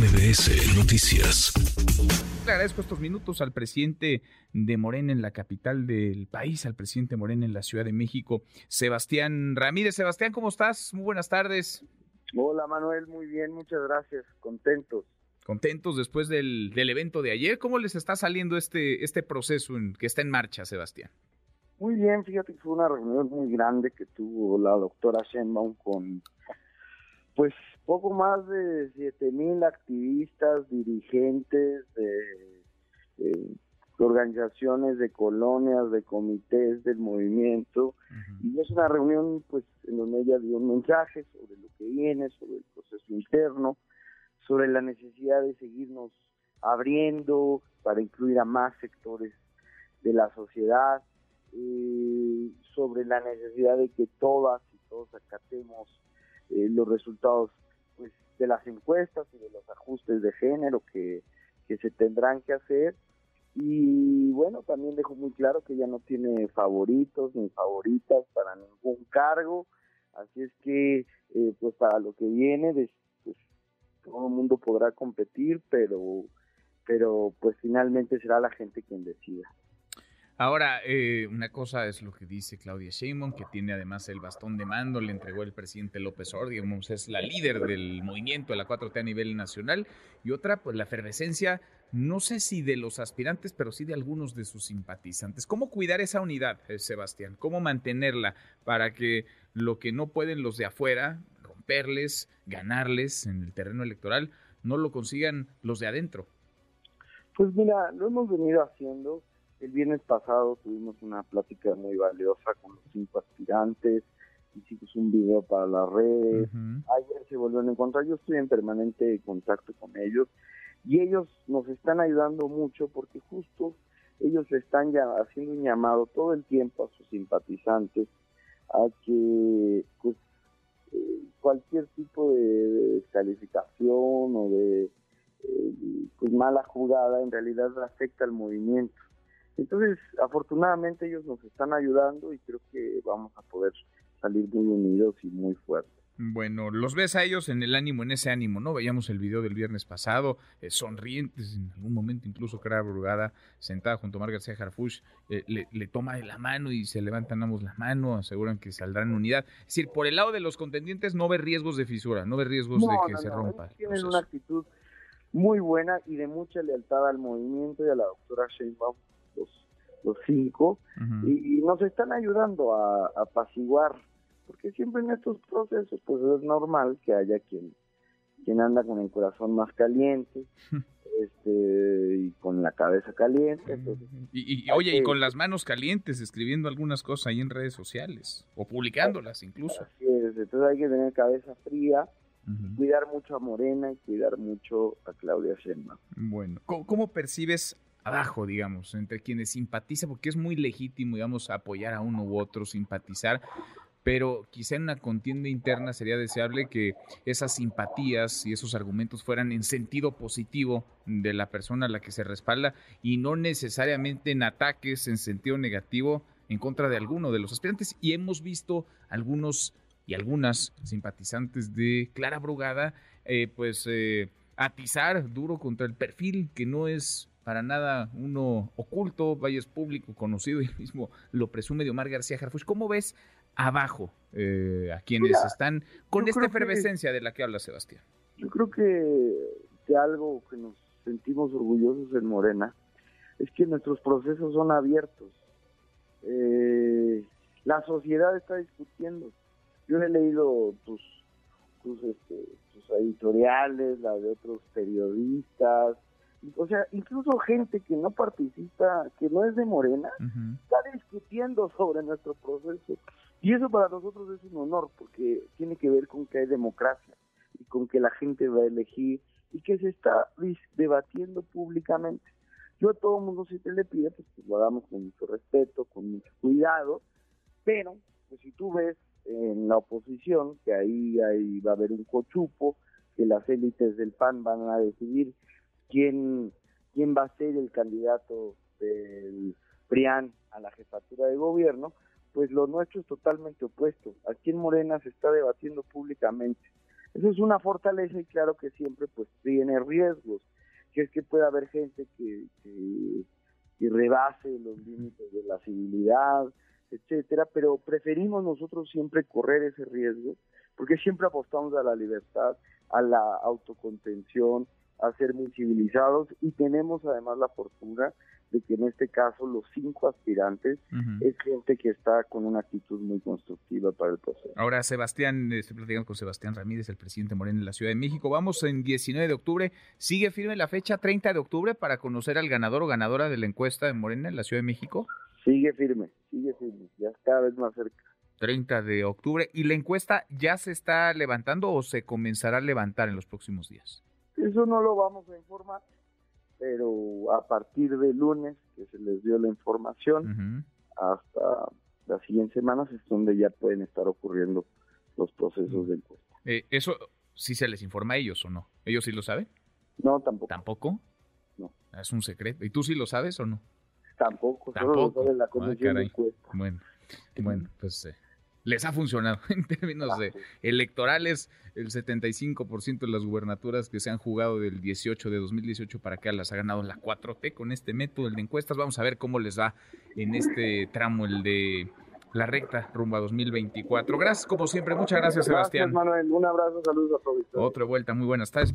MBS Noticias. Le agradezco estos minutos al presidente de Morena en la capital del país, al presidente Morena en la Ciudad de México, Sebastián Ramírez. Sebastián, ¿cómo estás? Muy buenas tardes. Hola Manuel, muy bien, muchas gracias, contentos. Contentos después del, del evento de ayer. ¿Cómo les está saliendo este, este proceso en, que está en marcha, Sebastián? Muy bien, fíjate que fue una reunión muy grande que tuvo la doctora Sheinbaum con, pues, poco más de siete mil activistas, dirigentes de, organizaciones, de colonias, de comités del movimiento. Y es una reunión, pues, en donde ella dio un mensaje sobre lo que viene, sobre el proceso interno, sobre la necesidad de seguirnos abriendo para incluir a más sectores de la sociedad, eh, sobre la necesidad de que todas y todos acatemos eh, los resultados pues, de las encuestas y de los ajustes de género que, que se tendrán que hacer. Y bueno, también dejó muy claro que ya no tiene favoritos ni favoritas para ningún cargo. Así es que, eh, pues para lo que viene, pues, todo el mundo podrá competir, pero, pero pues finalmente será la gente quien decida. Ahora, eh, una cosa es lo que dice Claudia Sheinbaum, que tiene además el bastón de mando, le entregó el presidente López Obrador, es la líder del movimiento de la 4T a nivel nacional, y otra, pues la efervescencia, no sé si de los aspirantes, pero sí de algunos de sus simpatizantes. ¿Cómo cuidar esa unidad, eh, Sebastián? ¿Cómo mantenerla para que lo que no pueden los de afuera, romperles, ganarles en el terreno electoral, no lo consigan los de adentro? Pues mira, lo hemos venido haciendo el viernes pasado tuvimos una plática muy valiosa con los cinco aspirantes, hicimos un video para las redes, ayer se volvieron a encontrar, yo estoy en permanente contacto con ellos y ellos nos están ayudando mucho porque justo ellos están ya haciendo un llamado todo el tiempo a sus simpatizantes a que pues, eh, cualquier tipo de, descalificación o de eh, pues mala jugada en realidad afecta al movimiento entonces, afortunadamente ellos nos están ayudando y creo que vamos a poder salir muy unidos y muy fuertes. Bueno, los ves a ellos en el ánimo, en ese ánimo, ¿no? Veíamos el video del viernes pasado, eh, sonrientes, en algún momento incluso Clara Brugada, sentada junto a Mar García Harfush, eh, le, toma de la mano y se levantan ambos la mano, aseguran que saldrán en unidad. Es decir, por el lado de los contendientes no ve riesgos de fisura, no ve riesgos de que se rompa. Tienen una actitud muy buena y de mucha lealtad al movimiento y a la doctora Sheinbaum los, cinco, y, nos están ayudando a, apaciguar, porque siempre en estos procesos pues es normal que haya quien, quien anda con el corazón más caliente, este y con la cabeza caliente. y, oye, y con las manos calientes escribiendo algunas cosas ahí en redes sociales o publicándolas incluso. Así es, entonces hay que tener cabeza fría, cuidar mucho a Morena y cuidar mucho a Claudia Sheinbaum. Bueno, ¿cómo percibes abajo, digamos, entre quienes simpatizan, porque es muy legítimo, digamos, apoyar a uno u otro, simpatizar, pero quizá en una contienda interna sería deseable que esas simpatías y esos argumentos fueran en sentido positivo de la persona a la que se respalda y no necesariamente en ataques en sentido negativo en contra de alguno de los aspirantes. Y hemos visto algunos y algunas simpatizantes de Clara Brugada, eh, pues eh, atizar duro contra el perfil que no es para nada uno oculto, vaya es público, conocido y mismo lo presume de Omar García Harfuch. ¿Cómo ves abajo eh, a quienes están con esta efervescencia de la que habla Sebastián? Yo creo que, que algo que nos sentimos orgullosos en Morena es que nuestros procesos son abiertos. Eh, la sociedad está discutiendo. Yo he leído tus, tus, este, tus editoriales, la de otros periodistas, o sea, incluso gente que no participa, que no es de Morena, está discutiendo sobre nuestro proceso. Y eso para nosotros es un honor, porque tiene que ver con que hay democracia y con que la gente va a elegir y que se está debatiendo públicamente. Yo a todo el mundo te le pido pues, que lo hagamos con mucho respeto, con mucho cuidado, pero pues si tú ves en la oposición que ahí, ahí va a haber un cochupo, que las élites del PAN van a decidir quién, quién va a ser el candidato del PRIAN a la jefatura de gobierno, pues lo nuestro es totalmente opuesto. Aquí en Morena se está debatiendo públicamente Eso es una fortaleza y claro que siempre pues tiene riesgos, que es que puede haber gente que, que, que rebase los límites de la civilidad, etcétera, pero preferimos nosotros siempre correr ese riesgo porque siempre apostamos a la libertad, a la autocontención, a ser muy civilizados y tenemos además la fortuna de que en este caso los cinco aspirantes es gente que está con una actitud muy constructiva para el proceso. Ahora, Sebastián, estoy platicando con Sebastián Ramírez, el presidente Moreno de la Ciudad de México. Vamos en 19 de octubre. ¿Sigue firme la fecha 30 de octubre para conocer al ganador o ganadora de la encuesta de Morena en la Ciudad de México? Sigue firme, sigue firme, ya cada vez más cerca. 30 de octubre. ¿Y la encuesta ya se está levantando o se comenzará a levantar en los próximos días? Eso no lo vamos a informar pero a partir de lunes que se les dio la información hasta las siguientes semanas es donde ya pueden estar ocurriendo los procesos de encuesta. Eh, ¿Eso sí se les informa a ellos o no? ¿Ellos sí lo saben? No, tampoco. ¿Tampoco? No. Es un secreto. ¿Y tú sí lo sabes o no? Tampoco, ¿Tampoco? solo lo sabe la comisión de encuesta. Bueno, bueno, pues... Eh, les ha funcionado en términos de electorales. El 75% de las gubernaturas que se han jugado del 18 de 2018 para acá las ha ganado la 4T con este método, el de encuestas. Vamos a ver cómo les va en este tramo, el de la recta rumbo a 2024. Gracias, como siempre. Muchas gracias, Sebastián. Manuel. Un abrazo, saludos a todos. Otra vuelta, muy buenas tardes.